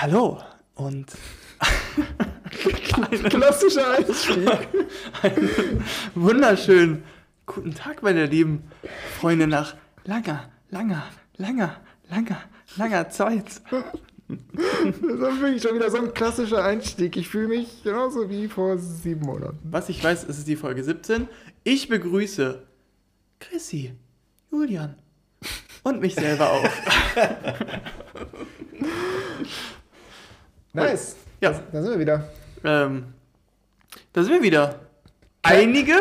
Hallo und Klassischer Einstieg. einen wunderschönen guten Tag, meine lieben Freunde, nach langer, langer, langer, langer, langer Zeit. Das ist wirklich schon wieder so ein klassischer Einstieg. Ich fühle mich genauso wie vor sieben Monaten. Was ich weiß, ist es die Folge 17. Ich begrüße Chrissy, Julian und mich selber auch. Nice. Ja. Da, da sind wir wieder. Ähm, da sind wir wieder. Einige,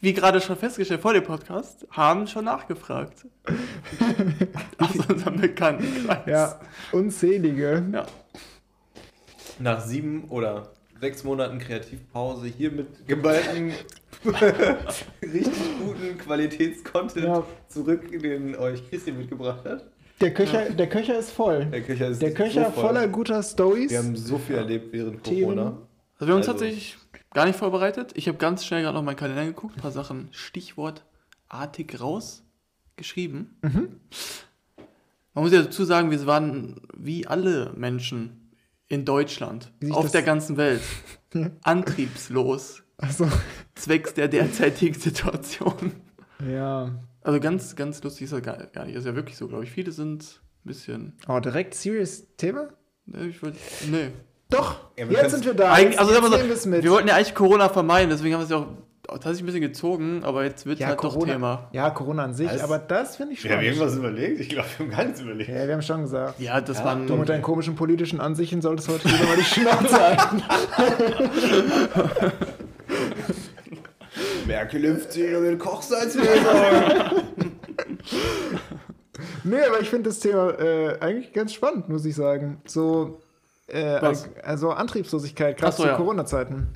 wie gerade schon festgestellt vor dem Podcast, haben schon nachgefragt. Aus unserem Bekanntenkreis. Ja, unzählige. ja. Nach sieben oder sechs Monaten Kreativpause hier mit geballten, richtig guten Qualitätscontent Ja. zurück, den euch Christian mitgebracht hat. Der Köcher, der Köcher ist voll. Der Köcher ist Der Köcher so voll. voller guter Stories. Wir haben so viel erlebt während Themen. Corona. Also wir haben uns Also- tatsächlich gar nicht vorbereitet. Ich habe ganz schnell gerade noch meinen Kalender geguckt, ein paar Sachen stichwortartig rausgeschrieben. Mhm. Man muss ja dazu sagen, wir waren wie alle Menschen in Deutschland, auf der ganzen Welt, antriebslos, Also, zwecks der derzeitigen Situation. ja. Also ganz, ganz lustig ist das gar, gar nicht. Das ist ja wirklich so, glaube ich. Viele sind ein bisschen. Oh, direkt serious Thema? Ne, ich würd, nee. Doch, Ja, jetzt sind wir da. Eig Jetzt, also jetzt wir, so, mit. wir wollten ja eigentlich Corona vermeiden, deswegen haben wir es ja auch tatsächlich ein bisschen gezogen, aber jetzt wird ja, halt Corona, doch Thema. Ja, Corona an sich, Was? aber das finde ich Wir haben irgendwas überlegt? Ich glaube, wir haben gar nichts überlegt. Ja, wir haben schon gesagt. Ja, dass Ja, man. Du mit deinen komischen politischen Ansichten solltest heute lieber mal die Schnauze halten. Merkel impft sich und den Kochsalz wieder Nee, aber ich finde das Thema äh, eigentlich ganz spannend, muss ich sagen. So, äh, also Antriebslosigkeit, gerade so, zu ja. Corona-Zeiten.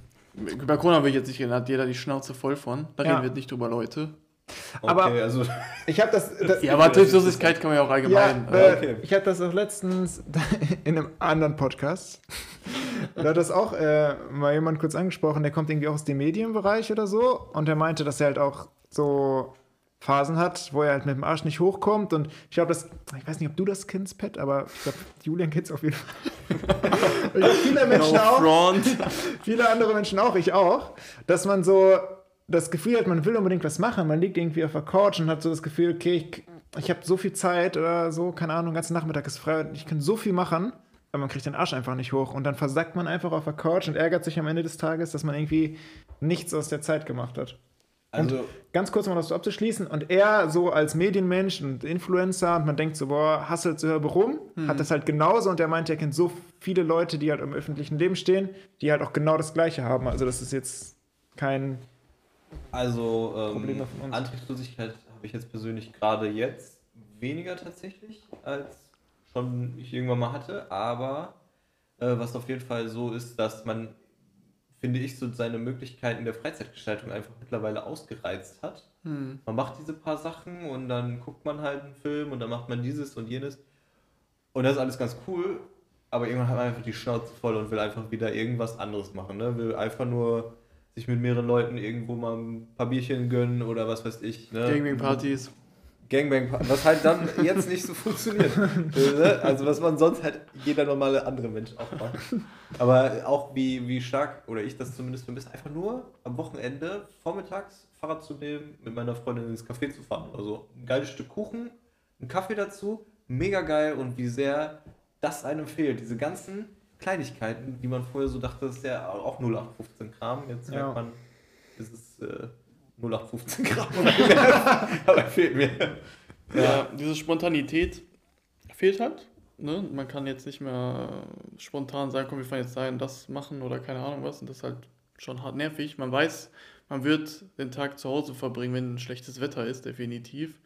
Bei Corona will ich jetzt nicht reden, da hat jeder die Schnauze voll von. Da Ja. reden wir nicht drüber, Leute. Okay, Aber- also Ich habe das, das Ja, aber Antriebslosigkeit kann man ja auch ja, allgemein. äh, okay. ich hatte das auch letztens in einem anderen Podcast. Da hat das auch äh, mal jemand kurz angesprochen, der kommt irgendwie auch aus dem Medienbereich oder so. Und der meinte, dass er halt auch so Phasen hat, wo er halt mit dem Arsch nicht hochkommt. Und ich glaube, das, ich weiß nicht, ob du das kennst, Pat, aber ich glaube, Julian kennt es auf jeden Fall. Ich glaube, viele Menschen no auch. front. viele andere Menschen auch, ich auch, dass man so das Gefühl hat, man will unbedingt was machen, man liegt irgendwie auf der Couch und hat so das Gefühl, okay, ich, ich habe so viel Zeit oder so, keine Ahnung, den ganzen Nachmittag ist frei und ich kann so viel machen, aber man kriegt den Arsch einfach nicht hoch und dann versackt man einfach auf der Couch und ärgert sich am Ende des Tages, dass man irgendwie nichts aus der Zeit gemacht hat. Also, Ganz kurz, um das abzuschließen, und er so als Medienmensch und Influencer und man denkt so, boah, hasselt so rum, hat das halt genauso und er meint, er kennt so viele Leute, die halt im öffentlichen Leben stehen, die halt auch genau das Gleiche haben. Also das ist jetzt kein also ähm, von uns. Antriebslosigkeit habe ich jetzt persönlich gerade jetzt weniger tatsächlich, als schon ich irgendwann mal hatte. Aber äh, was auf jeden Fall so ist, dass man, finde ich, so seine Möglichkeiten der Freizeitgestaltung einfach mittlerweile ausgereizt hat. Hm. Man macht diese paar Sachen und dann guckt man halt einen Film und dann macht man dieses und jenes. Und das ist alles ganz cool, aber irgendwann hat man einfach die Schnauze voll und will einfach wieder irgendwas anderes machen. Ne? Will einfach nur sich mit mehreren Leuten irgendwo mal ein paar Bierchen gönnen oder was weiß ich. Ne? Gangbang-Partys. Gangbang, was halt dann jetzt nicht so funktioniert. Ne? also was man sonst halt jeder normale andere Mensch auch macht. Aber auch wie, wie stark, oder ich das zumindest vermisse, einfach nur am Wochenende vormittags Fahrrad zu nehmen, mit meiner Freundin ins Café zu fahren oder so. Ein geiles Stück Kuchen, ein Kaffee dazu, mega geil und wie sehr das einem fehlt. Diese ganzen Kleinigkeiten, die man vorher so dachte, das ist ja auch 0815 Kram. Jetzt Ja. merkt man, es ist äh, 0815 Kram oder mehr. Aber fehlt mir. Ja. diese Spontanität fehlt halt. Ne? Man kann jetzt nicht mehr spontan sagen, komm, wir fahren jetzt dahin, das machen oder keine Ahnung was. Und das ist halt schon hart nervig. Man weiß, man wird den Tag zu Hause verbringen, wenn schlechtes Wetter ist, definitiv.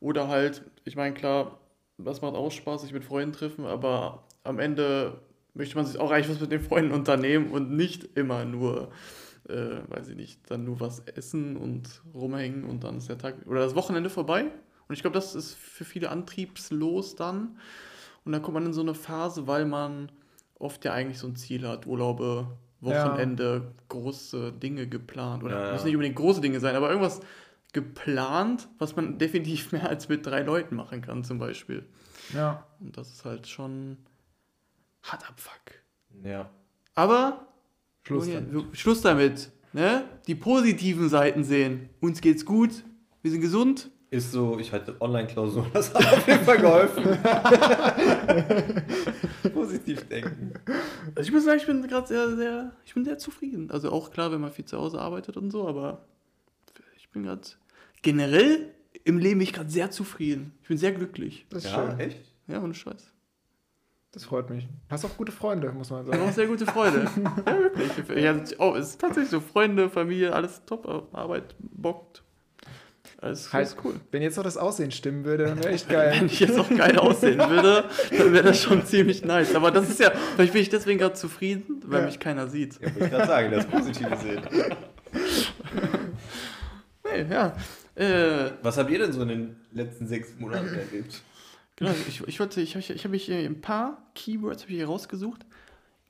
Oder halt, ich meine, klar, das macht auch Spaß, sich mit Freunden treffen, aber am Ende möchte man sich auch eigentlich was mit den Freunden unternehmen und nicht immer nur, äh, weiß ich nicht, dann nur was essen und rumhängen und dann ist der Tag oder das Wochenende vorbei. Und ich glaube, das ist für viele antriebslos dann. Und dann kommt man in so eine Phase, weil man oft ja eigentlich so ein Ziel hat, Urlaube, Wochenende große Dinge geplant. Oder Ja, ja. muss nicht unbedingt große Dinge sein, aber irgendwas geplant, was man definitiv mehr als mit drei Leuten machen kann, zum Beispiel. Ja. Und das ist halt schon hart abfuck. Ja. Aber Schluss damit. Schluss damit. Ne? Die positiven Seiten sehen. Uns geht's gut. Wir sind gesund. Ist so, ich hatte Online-Klausuren, das hat auf jeden Fall geholfen. Positiv denken. Also ich muss sagen, ich bin gerade sehr, sehr, ich bin sehr zufrieden. Also auch klar, wenn man viel zu Hause arbeitet und so, aber ich bin gerade generell im Leben bin ich gerade sehr zufrieden. Ich bin sehr glücklich. Das ist Ja, schön. echt? Ja, ohne Scheiß. Das freut mich. Hast auch gute Freunde, muss man Ich habe auch sagen. sehr gute Freunde. ja, wirklich. Ja, oh, es ist tatsächlich so. Freunde, Familie, alles top. Arbeit bockt. Alles, Halt. cool. Wenn jetzt noch das Aussehen stimmen würde, dann wäre echt Wenn geil. ich jetzt auch geil aussehen würde, dann wäre das schon ziemlich nice. Aber das ist ja, vielleicht bin ich deswegen gerade zufrieden, weil Ja. mich keiner sieht. Ja, wollte ich gerade sagen, das Positive sehen. Nee, ja. Äh, Was habt ihr denn so in den letzten sechs Monaten erlebt? Genau, ich, ich wollte, ich, ich, ich habe mich äh, ein paar Keywords habe ich hier rausgesucht.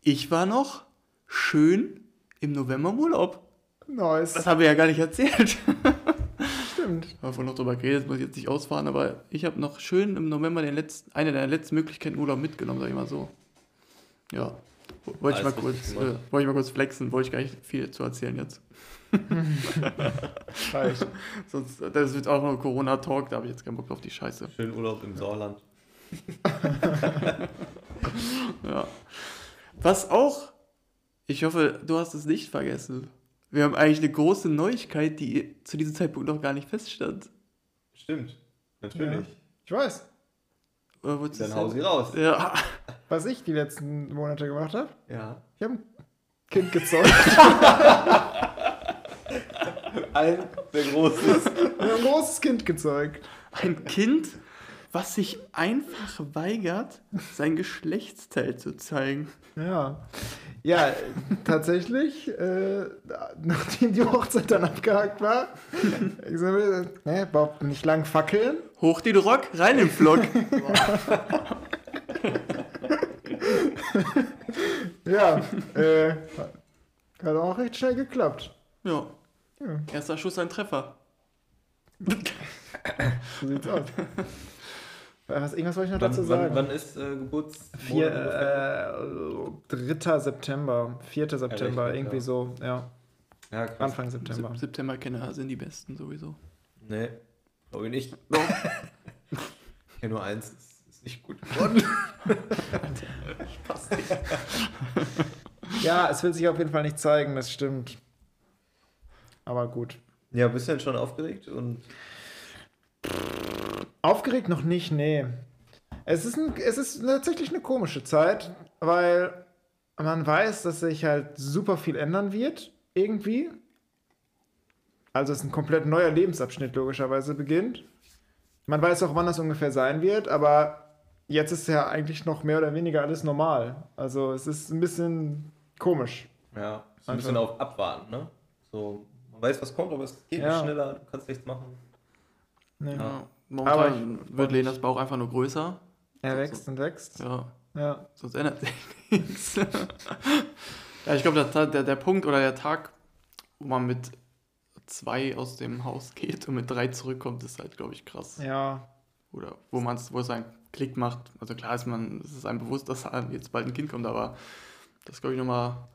Ich war noch schön im November im Urlaub. Nice. Das habe ich ja gar nicht erzählt. stimmt. Haben wir vorhin noch drüber geredet, muss ich jetzt nicht ausfahren, aber ich habe noch schön im November den letzten, eine der letzten Möglichkeiten Urlaub mitgenommen, sag ich mal so. Ja. Wollte ich, mal kurz, äh, wollte ich mal kurz flexen, wollte ich gar nicht viel zu erzählen jetzt. Reicht. Sonst, das wird auch noch Corona-Talk, da habe ich jetzt keinen Bock auf die Scheiße. Schön Urlaub im Sauerland. Ja. Was auch, ich hoffe, du hast es nicht vergessen. Wir haben eigentlich eine große Neuigkeit, die zu diesem Zeitpunkt noch gar nicht feststand. Stimmt. Natürlich. Ich weiß, Du Dann hau sie raus. Ja. was ich die letzten Monate gemacht habe. Ja. Ich habe ein Kind gezeugt. Ein sehr großes. Ein großes Kind gezeugt. Ein Kind, was sich einfach weigert, sein Geschlechtsteil zu zeigen. Ja. Ja, tatsächlich, äh, nachdem die Hochzeit dann abgehakt war, ich so, ne, überhaupt nicht lang fackeln. Hoch den Rock, rein im Vlog. Ja, äh, hat auch recht schnell geklappt. Ja. Ja. Erster Schuss ein Treffer. So sieht's aus. Was, irgendwas wollte ich noch Wann, dazu wann, sagen. wann ist äh, Geburts? Vier, äh, 3. September, 4. September, richtig, irgendwie ja. so, ja. ja, krass. Anfang September. Sep- September-Kenner sind die besten sowieso. Nee, glaube ich nicht. ich kenne nur eins, ist, ist nicht gut geworden. Passt nicht. Ja, es will sich auf jeden Fall nicht zeigen, das stimmt. Aber gut. Ja, bist du denn schon aufgeregt? Und Aufgeregt noch nicht, nee. Es ist, ein, es ist tatsächlich eine komische Zeit, weil man weiß, dass sich halt super viel ändern wird, irgendwie. Also es ist ein komplett neuer Lebensabschnitt logischerweise beginnt. Man weiß auch, wann das ungefähr sein wird, aber jetzt ist ja eigentlich noch mehr oder weniger alles normal. Also es ist ein bisschen komisch. ja, so ein bisschen auf Abwarten, ne? So, man weiß, was kommt, aber es geht Ja. nicht schneller, du kannst nichts machen. Nee. Ja. Aber Momentan wird Lenas Bauch einfach nur größer. Er wächst und wächst. Ja. Ja. Sonst ändert sich nichts. ja, ich glaube, der, der, der Punkt oder der Tag, wo man mit zwei aus dem Haus geht und mit drei zurückkommt, ist halt, glaube ich, krass. Ja. Oder wo man es, wo es einen Klick macht. Also klar ist man, es ist einem bewusst, dass einem jetzt bald ein Kind kommt, aber das glaube ich nochmal,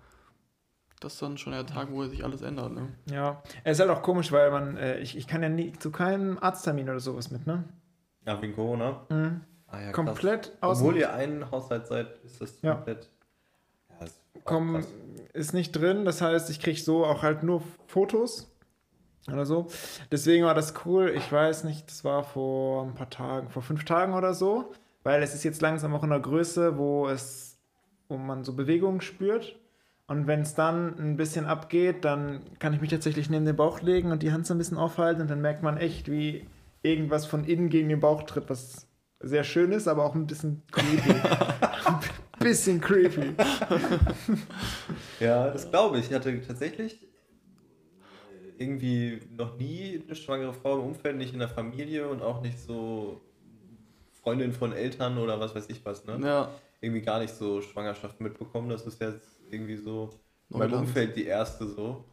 das ist dann schon der Tag, wo sich alles ändert, ne? Ja, es ist halt auch komisch, weil man, äh, ich, ich kann ja nie zu keinem Arzttermin oder sowas mit, ne? Ja, wegen Corona. Mhm. Ah, ja, Komplett aus Obwohl ihr einen Haushalt seid, ist das Ja. komplett. Ja, das ist komm, krass. ist nicht drin. Das heißt, ich kriege so auch halt nur Fotos oder so. Deswegen war das cool. Ich weiß nicht, das war vor ein paar Tagen, vor fünf Tagen oder so, weil es ist jetzt langsam auch in der Größe, wo es, wo man so Bewegungen spürt. Und wenn es dann ein bisschen abgeht, dann kann ich mich tatsächlich neben den Bauch legen und die Hand so ein bisschen aufhalten und dann merkt man echt, wie irgendwas von innen gegen den Bauch tritt, was sehr schön ist, aber auch ein bisschen creepy. ein bisschen creepy. Ja, das glaube ich. Ich hatte tatsächlich irgendwie noch nie eine schwangere Frau im Umfeld, nicht in der Familie und auch nicht so Freundin von Eltern oder was weiß ich was, ne? Ja, Irgendwie gar nicht so Schwangerschaft mitbekommen. Das ist jetzt irgendwie so in meinem. Umfeld die erste so.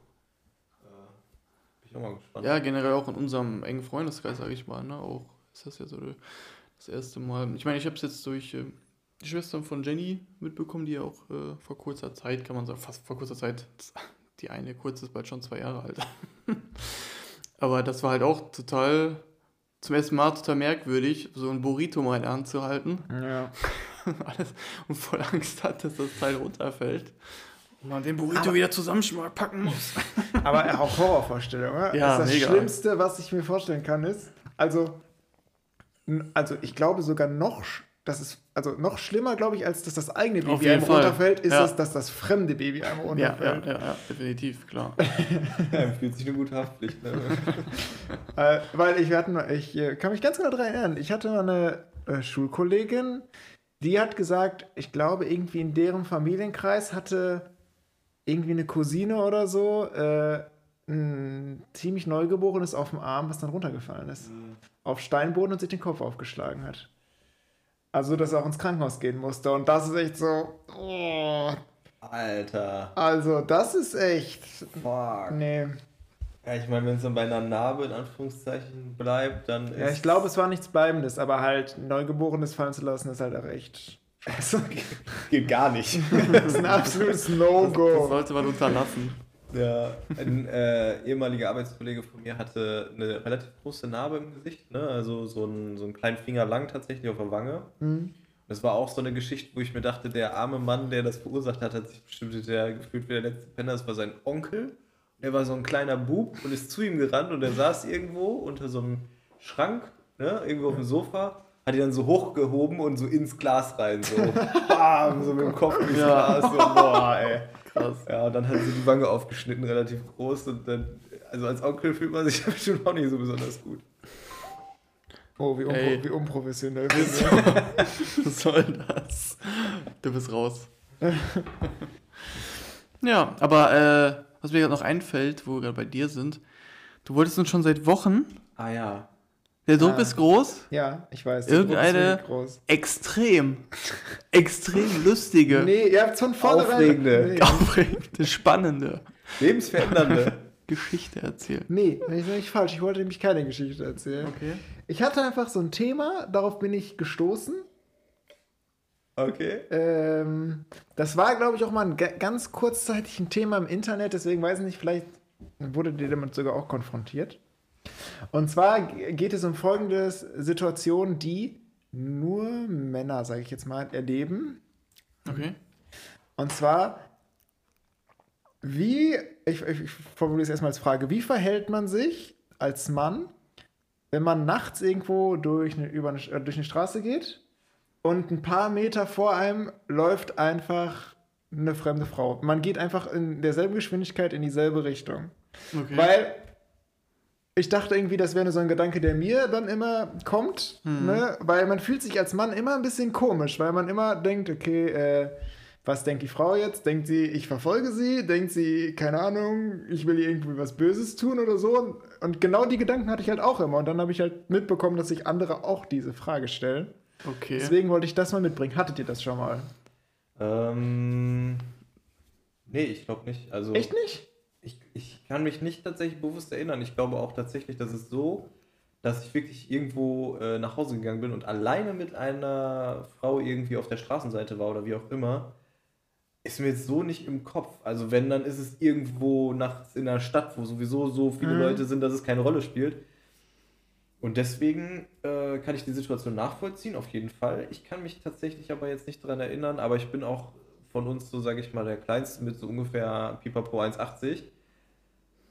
Äh, bin ich auch mal gespannt. Ja, generell auch in unserem engen Freundeskreis, sage ich mal, ne? Auch ist das ja so das erste Mal. Ich meine, ich habe es jetzt durch äh, die Schwestern von Jenny mitbekommen, die ja auch äh, vor kurzer Zeit, kann man sagen, fast vor kurzer Zeit, die eine kurze ist bald schon zwei Jahre alt. Aber das war halt auch total, zum ersten Mal total merkwürdig, so ein Burrito mal in der Hand zu halten. Ja. Alles und voll Angst hat, dass das Teil runterfällt. Und man den Burrito Aber- wieder zusammenpacken muss. Aber auch Horrorvorstellung, oder? Ja, das, ist das. Schlimmste, was ich mir vorstellen kann, ist, also, also ich glaube sogar noch, sch- das ist, also noch schlimmer, glaube ich, als dass das eigene Baby einem Fall. runterfällt, ist Ja. es, dass das fremde Baby einem runterfällt. ja, ja, ja, definitiv, klar. Ja, fühlt sich eine gute Haftpflicht. Ne? Äh, weil ich, wir hatten, ich äh, kann mich ganz genau daran erinnern, ich hatte mal eine äh, Schulkollegin, die hat gesagt, ich glaube, irgendwie in deren Familienkreis hatte irgendwie eine Cousine oder so äh, ein ziemlich Neugeborenes auf dem Arm, was dann runtergefallen ist. Auf Steinboden und sich den Kopf aufgeschlagen hat. Also, dass er auch ins Krankenhaus gehen musste. Und das ist echt so. Oh, Alter. also, das ist echt. Fuck. Nee. Ja, ich meine, wenn es dann bei einer Narbe in Anführungszeichen bleibt, dann ist. Ja, ich glaube, es war nichts Bleibendes, aber halt Neugeborenes fallen zu lassen, ist halt auch echt scheiße. geht gar nicht. Das ist ein absolutes Das No-Go. sollte man unterlassen. Ja, ein äh, ehemaliger Arbeitskollege von mir hatte eine relativ große Narbe im Gesicht, ne? also so, ein, so einen kleinen Finger lang tatsächlich auf der Wange. Hm. Das war auch so eine Geschichte, wo ich mir dachte, der arme Mann, der das verursacht hat, hat sich bestimmt der gefühlt wie der letzte Penner. Das war sein Onkel. Der war so ein kleiner Bub und ist zu ihm gerannt und er saß irgendwo unter so einem Schrank, ne? irgendwo auf dem Sofa, hat ihn dann so hochgehoben und so ins Glas rein, so bam, so mit dem Kopf ins Ja. Glas. So, boah, ey. Krass. Ja, und dann hat sie die Wange aufgeschnitten, relativ groß. Und dann, also als Onkel fühlt man sich bestimmt auch nicht so besonders gut. Oh, wie, unpro Ey. wie unprofessionell. Was soll das? Du bist raus. ja, aber äh, was mir gerade noch einfällt, wo wir gerade bei dir sind, du wolltest uns schon seit Wochen, Ah ja. der Druck Ah. ist groß, Ja, ich weiß. der Druck ist Irgendeine- extrem, extrem lustige, Nee, ihr habt von vornherein. Aufregende. Nee, aufregende, spannende Lebensverändernde. Geschichte erzählen. nee das ist nicht falsch. Ich wollte nämlich keine Geschichte erzählen. Okay. Ich hatte einfach so ein Thema, darauf bin ich gestoßen. Okay. Ähm, das war, glaube ich, auch mal ein ga- ganz kurzzeitig ein Thema im Internet, deswegen weiß ich nicht, vielleicht wurde dir damit sogar auch konfrontiert. Und zwar geht es um folgende Situation, die nur Männer, sage ich jetzt mal, erleben. Okay. Und zwar, wie, ich, ich, ich formuliere es erstmal als Frage, wie verhält man sich als Mann, wenn man nachts irgendwo durch eine, über eine, äh, durch eine Straße geht und ein paar Meter vor einem läuft einfach eine fremde Frau. Man geht einfach in derselben Geschwindigkeit in dieselbe Richtung. okay. Weil ich dachte irgendwie, das wäre so ein Gedanke, der mir dann immer kommt, ne? weil man fühlt sich als Mann immer ein bisschen komisch, weil man immer denkt, okay, äh, was denkt die Frau jetzt? Denkt sie, ich verfolge sie? Denkt sie, keine Ahnung, ich will ihr irgendwie was Böses tun oder so? Und genau die Gedanken hatte ich halt auch immer. Und dann habe ich halt mitbekommen, dass sich andere auch diese Frage stellen. Okay. Deswegen wollte ich das mal mitbringen. Hattet ihr das schon mal? Ähm, nee, ich glaube nicht. Also, Echt nicht? Ich, ich kann mich nicht tatsächlich bewusst erinnern. Ich glaube auch tatsächlich, dass es so, dass ich wirklich irgendwo äh, nach Hause gegangen bin und alleine mit einer Frau irgendwie auf der Straßenseite war oder wie auch immer. Ist mir jetzt so nicht im Kopf. Also wenn, dann ist es irgendwo nachts in einer Stadt, wo sowieso so viele Mhm. Leute sind, dass es keine Rolle spielt. Und deswegen äh, kann ich die Situation nachvollziehen, auf jeden Fall. Ich kann mich tatsächlich aber jetzt nicht daran erinnern, aber ich bin auch von uns, so sage ich mal, der Kleinste mit so ungefähr Pipapo 1,80.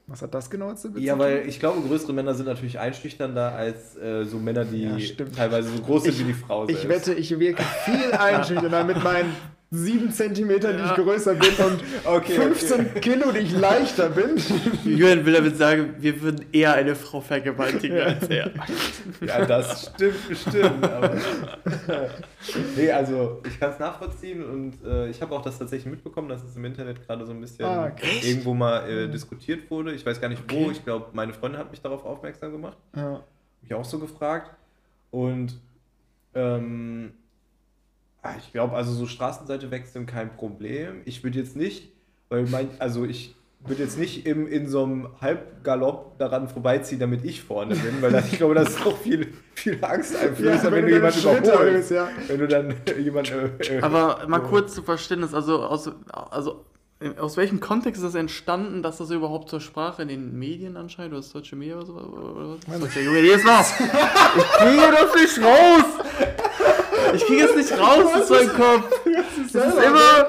Was hat das genau zu Ja, weil ich glaube, größere Männer sind natürlich einschüchternder als äh, so Männer, die Ja, teilweise so groß sind Ich- wie die Frau Ich selbst. wette, ich wirke viel einschüchternder mit meinen sieben Zentimetern, die ich größer bin und Okay, 15 Kilo, die ich leichter bin. Julian will damit sagen, wir würden eher eine Frau vergewaltigen als er. Ja, das stimmt bestimmt. Aber nee, also ich kann es nachvollziehen und äh, ich habe auch das tatsächlich mitbekommen, dass es im Internet gerade so ein bisschen Ah, irgendwo mal äh, diskutiert wurde. Ich weiß gar nicht wo. Okay. Ich glaube, meine Freundin hat mich darauf aufmerksam gemacht. Ja. mich auch so gefragt. Und ähm, ich glaube, also so Straßenseite wechseln kein Problem. Ich würde jetzt nicht Weil mein, also ich würde jetzt nicht im, in so einem Halbgalopp daran vorbeiziehen, damit ich vorne bin, weil das, ich glaube, das ist auch viel, viel Angsteinflößer, Ja, wenn, wenn du jemanden überholst. ja. Wenn du dann jemanden. Äh, äh, Aber mal so. kurz zu Verständnis, also aus, also aus welchem Kontext ist das entstanden, dass das überhaupt zur Sprache in den Medien anscheinend, oder das deutsche Media oder so? Oder was? Junge, jedes Mal. Ich kriege das nicht raus! Ich kriege es nicht raus aus meinem Kopf! Das ist immer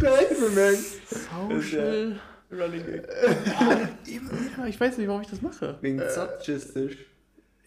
Direkt bemerkt. Social. Running Gag. Ja, ich weiß nicht, warum ich das mache. Wegen Zapchistisch.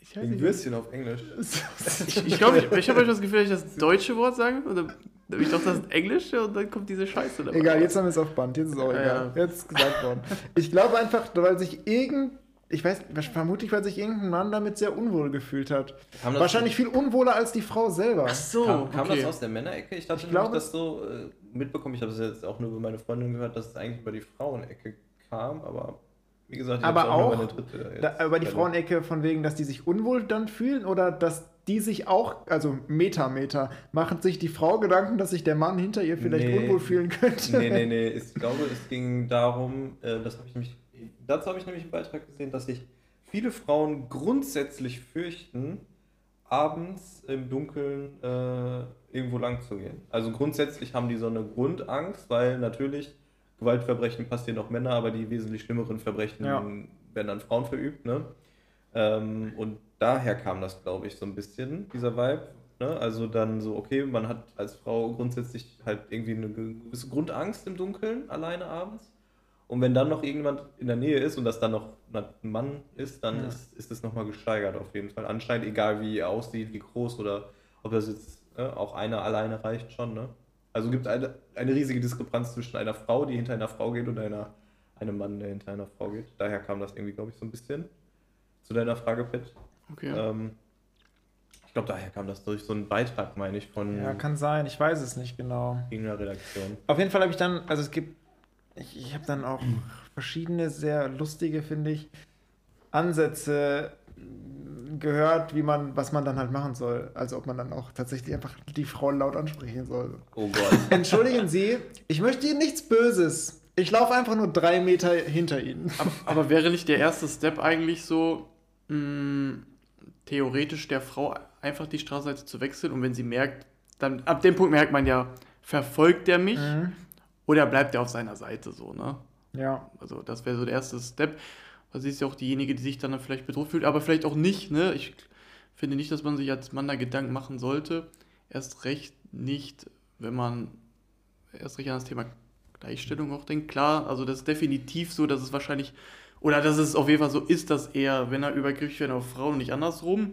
Ich weiß Wegen. Würstchen auf Englisch. Ich, ich glaube, ich, ich habe euch das Gefühl, dass ich das deutsche Wort sage und dann ich doch das englische und dann kommt diese Scheiße dabei. Egal, jetzt haben wir es auf Band. Jetzt ist auch Ja, egal. ja. Jetzt ist gesagt worden. Ich glaube einfach, weil sich irgend. Ich weiß, vermutlich, weil sich irgendein Mann damit sehr unwohl gefühlt hat. Wahrscheinlich viel unwohler als die Frau selber. Ach so, Kam, kam okay. das aus der Männerecke? Ich hatte Ich glaube- das so äh, mitbekommen. Ich habe es jetzt auch nur über meine Freundin gehört, dass es eigentlich über die Frauenecke kam. Aber wie gesagt, ich Aber auch meine dritte jetzt Da, aber die. Frauenecke von wegen, dass die sich unwohl dann fühlen oder dass die sich auch, also Meta, Meta, machen sich die Frau Gedanken, dass sich der Mann hinter ihr vielleicht Nee. unwohl fühlen könnte. Nee, nee, nee. Ich glaube, es ging darum, äh, das habe ich nämlich, dazu habe ich nämlich einen Beitrag gesehen, dass sich viele Frauen grundsätzlich fürchten, abends im Dunkeln äh, irgendwo lang zu gehen. Also grundsätzlich haben die so eine Grundangst, weil natürlich Gewaltverbrechen passieren auch Männer, aber die wesentlich schlimmeren Verbrechen Ja. werden an Frauen verübt. Ne? Ähm, und daher kam das, glaube ich, so ein bisschen, dieser Vibe. Ne? Also dann so, okay, man hat als Frau grundsätzlich halt irgendwie eine gewisse Grundangst im Dunkeln, alleine abends. Und wenn dann noch irgendjemand in der Nähe ist und das dann noch ein Mann ist, dann Ja. ist, ist es nochmal gesteigert auf jeden Fall. Anscheinend, egal wie er aussieht, wie groß oder ob das jetzt ne, auch einer alleine reicht schon. Ne? Also gibt eine, eine riesige Diskrepanz zwischen einer Frau, die hinter einer Frau geht und einer, einem Mann, der hinter einer Frau geht. Daher kam das irgendwie, glaube ich, so ein bisschen. Zu deiner Frage, Pet. Okay. Ähm, ich glaube, daher kam das durch so einen Beitrag, meine ich, von Ja, kann sein, ich weiß es nicht genau. irgendeiner Redaktion. Auf jeden Fall habe ich dann, also es gibt, ich, ich habe dann auch verschiedene sehr lustige, finde ich, Ansätze mm, gehört, wie man, was man dann halt machen soll. Also ob man dann auch tatsächlich einfach die Frau laut ansprechen soll. Oh Gott. Entschuldigen Sie, ich möchte Ihnen nichts Böses. Ich laufe einfach nur drei Meter hinter Ihnen. Aber, aber wäre nicht der erste Step eigentlich so, mh, theoretisch der Frau einfach die Straßenseite zu wechseln und wenn sie merkt, dann ab dem Punkt merkt man ja, verfolgt der mich oder bleibt er auf seiner Seite so, ne? Ja. Also das wäre so der erste Step. Weil sie ist ja auch diejenige, die sich dann vielleicht bedroht fühlt, aber vielleicht auch nicht, ne? Ich finde nicht, dass man sich als Mann da Gedanken machen sollte. Erst recht nicht, wenn man erst recht an das Thema Gleichstellung auch denkt. Klar, also das ist definitiv so, dass es wahrscheinlich, oder dass es auf jeden Fall so ist, dass er, wenn er übergriffig wird auf Frauen und nicht andersrum,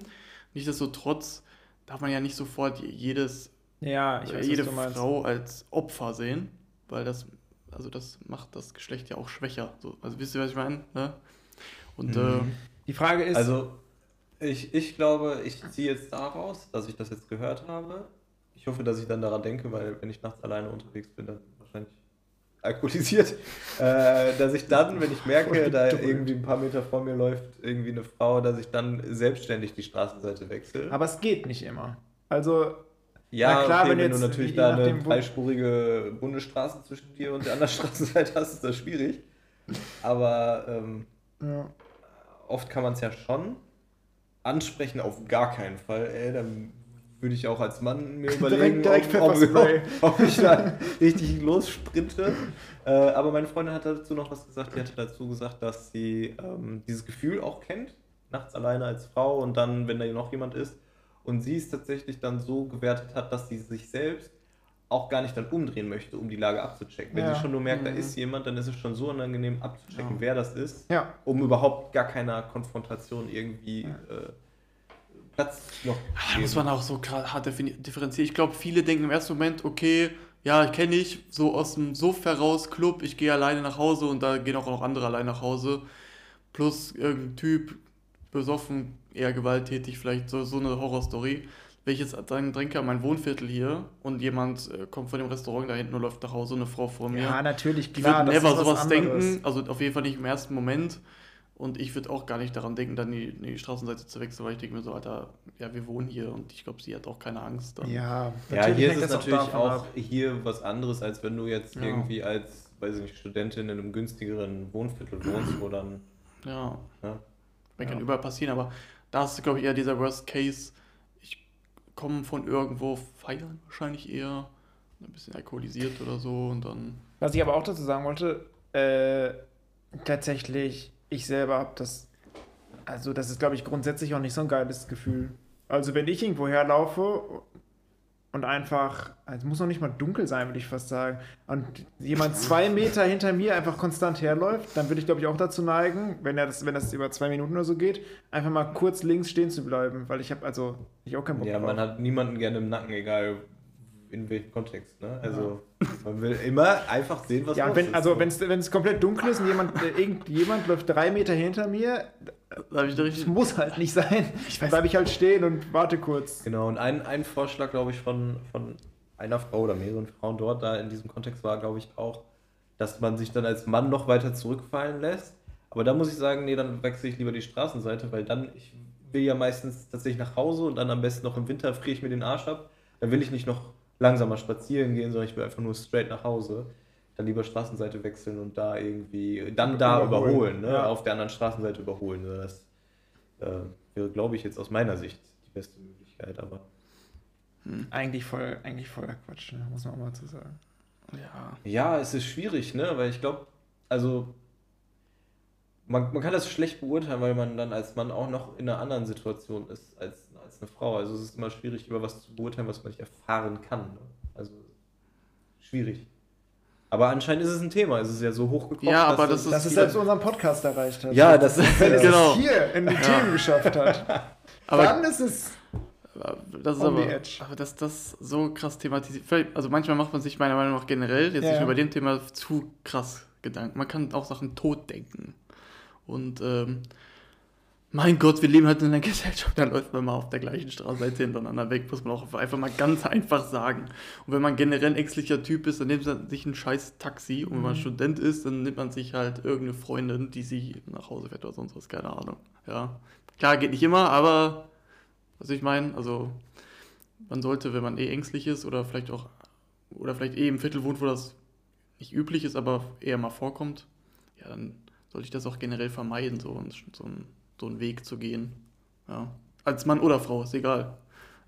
nichtsdestotrotz darf man ja nicht sofort jedes, Ja, ich weiß, jede. Frau als Opfer sehen, weil das, also das macht das Geschlecht ja auch schwächer. So, also wisst ihr, was ich meine? Ne? Und äh, Die Frage ist, Also, ich, ich glaube, ich ziehe jetzt daraus, dass ich das jetzt gehört habe. Ich hoffe, dass ich dann daran denke, weil wenn ich nachts alleine unterwegs bin, dann wahrscheinlich alkoholisiert, äh, dass ich dann, wenn ich merke, da irgendwie ein paar Meter vor mir läuft irgendwie eine Frau, dass ich dann selbstständig die Straßenseite wechsle. aber es geht nicht immer. Also, Ja, Na klar, okay, wenn wenn, jetzt du natürlich je da eine dreispurige Bundesstraße zwischen dir und der anderen Straßenseite hast, ist das schwierig. Aber ähm, ja. oft kann man es ja schon ansprechen, auf gar keinen Fall. Ey, dann würde ich auch als Mann mir überlegen, direkt ob, ob, Pfefferspray. ob ich da richtig lossprinte. Äh, aber meine Freundin hat dazu noch was gesagt. Die hatte dazu gesagt, dass sie ähm, dieses Gefühl auch kennt, nachts alleine als Frau und dann, wenn da noch jemand ist. Und sie es tatsächlich dann so gewertet hat, dass sie sich selbst auch gar nicht dann umdrehen möchte, um die Lage abzuchecken. Wenn Ja. sie schon nur merkt, da Mhm. ist jemand, dann ist es schon so unangenehm abzuchecken, Ja. wer das ist ja. um überhaupt gar keiner Konfrontation irgendwie Ja. äh, Platz noch zu Da muss man auch so hart differenzieren. Ich glaube, viele denken im ersten Moment, okay, ja, kenne ich, so aus dem Sof heraus, Club, ich gehe alleine nach Hause und da gehen auch noch andere alleine nach Hause. Plus irgendein Typ, besoffen, eher gewalttätig, vielleicht so, so eine Horrorstory. Wenn ich jetzt dann trinke an mein Wohnviertel hier und jemand äh, kommt von dem Restaurant da hinten und läuft nach Hause, eine Frau vor mir. ja, natürlich, die klar. würden das never ist was sowas anderes. denken, also auf jeden Fall nicht im ersten Moment. Und ich würde auch gar nicht daran denken, dann die, die Straßenseite zu wechseln, weil ich denke mir so, Alter, ja, wir wohnen hier und ich glaube, sie hat auch keine Angst. Dann. Ja, Ja, hier ist es natürlich auch ab. hier was anderes, als wenn du jetzt Ja. irgendwie als weiß ich nicht, Studentin in einem günstigeren Wohnviertel wohnst, wo dann, Ja, ja, man Ja. kann überall passieren, aber da ist, glaube ich, eher dieser Worst Case. Ich komme von irgendwo feiern, wahrscheinlich eher. Ein bisschen alkoholisiert oder so und dann. Was ich aber auch dazu sagen wollte, äh, tatsächlich, ich selber habe das, also das ist, glaube ich, grundsätzlich auch nicht so ein geiles Gefühl. Also wenn ich irgendwo herlaufe und einfach, es muss noch nicht mal dunkel sein, würde ich fast sagen, und jemand zwei Meter hinter mir einfach konstant herläuft, dann würde ich, glaube ich, auch dazu neigen, wenn, er das, wenn das über zwei Minuten oder so geht, einfach mal kurz links stehen zu bleiben, weil ich habe also ich auch keinen Bock ja, drauf. man hat niemanden gerne im Nacken, egal in welchem Kontext, ne? Also, man will immer einfach sehen, was Ja, los wenn, ist. also so. wenn es komplett dunkel ist und jemand, äh, irgendjemand läuft drei Meter hinter mir, habe ich da das richtig. muss halt nicht sein. Ich Dann weiß- bleibe ich halt stehen und warte kurz. Genau, und ein, ein Vorschlag, glaube ich, von, von einer Frau oder mehreren Frauen dort da in diesem Kontext war, glaube ich, auch, dass man sich dann als Mann noch weiter zurückfallen lässt. Aber da muss ich sagen, nee, dann wechsle ich lieber die Straßenseite, weil dann, ich will ja meistens tatsächlich nach Hause und dann am besten noch im Winter friere ich mir den Arsch ab. Dann will ich nicht noch langsamer spazieren gehen, sondern ich will einfach nur straight nach Hause. Dann lieber Straßenseite wechseln und da irgendwie, dann da Überholen. überholen, ne? Ja. auf der anderen Straßenseite überholen. ne? Das äh, wäre, glaube ich, jetzt aus meiner Sicht die beste Möglichkeit, aber. Eigentlich voll, eigentlich voller Quatsch, ne? muss man auch mal zu sagen. Ja. Ja, es ist schwierig, ne? Weil ich glaube, also man, man kann das schlecht beurteilen, weil man dann als Mann auch noch in einer anderen Situation ist als, als eine Frau. Also es ist immer schwierig, über was zu beurteilen, was man nicht erfahren kann. Ne? Also schwierig. Aber anscheinend ist es ein Thema. Es ist ja so hochgekocht. Ja, aber dass das Dass es selbst unseren Podcast erreicht hat. Ja, das ist Wenn es Genau. hier in die Themen geschafft hat, Aber dann ist es. das ist on the aber, edge. aber dass das so krass thematisiert. Also manchmal macht man sich meiner Meinung nach generell, jetzt Ja, nicht ja. nur bei dem Thema, zu krass Gedanken. Man kann auch Sachen tot denken. Und ähm, mein Gott, wir leben halt in einer Gesellschaft, da läuft man mal auf der gleichen Straßenseite hintereinander weg, muss man auch einfach mal ganz einfach sagen. Und wenn man generell ein ängstlicher Typ ist, dann nimmt man sich ein scheiß Taxi. Und wenn man Mhm. Student ist, dann nimmt man sich halt irgendeine Freundin, die sie nach Hause fährt oder sonst was, keine Ahnung. Ja. Klar, geht nicht immer, aber was ich meine, also man sollte, wenn man eh ängstlich ist oder vielleicht auch, oder vielleicht eh im Viertel wohnt, wo das nicht üblich ist, aber eher mal vorkommt, ja, dann sollte ich das auch generell vermeiden, so, so, einen, so einen Weg zu gehen. Ja. Als Mann oder Frau, ist egal.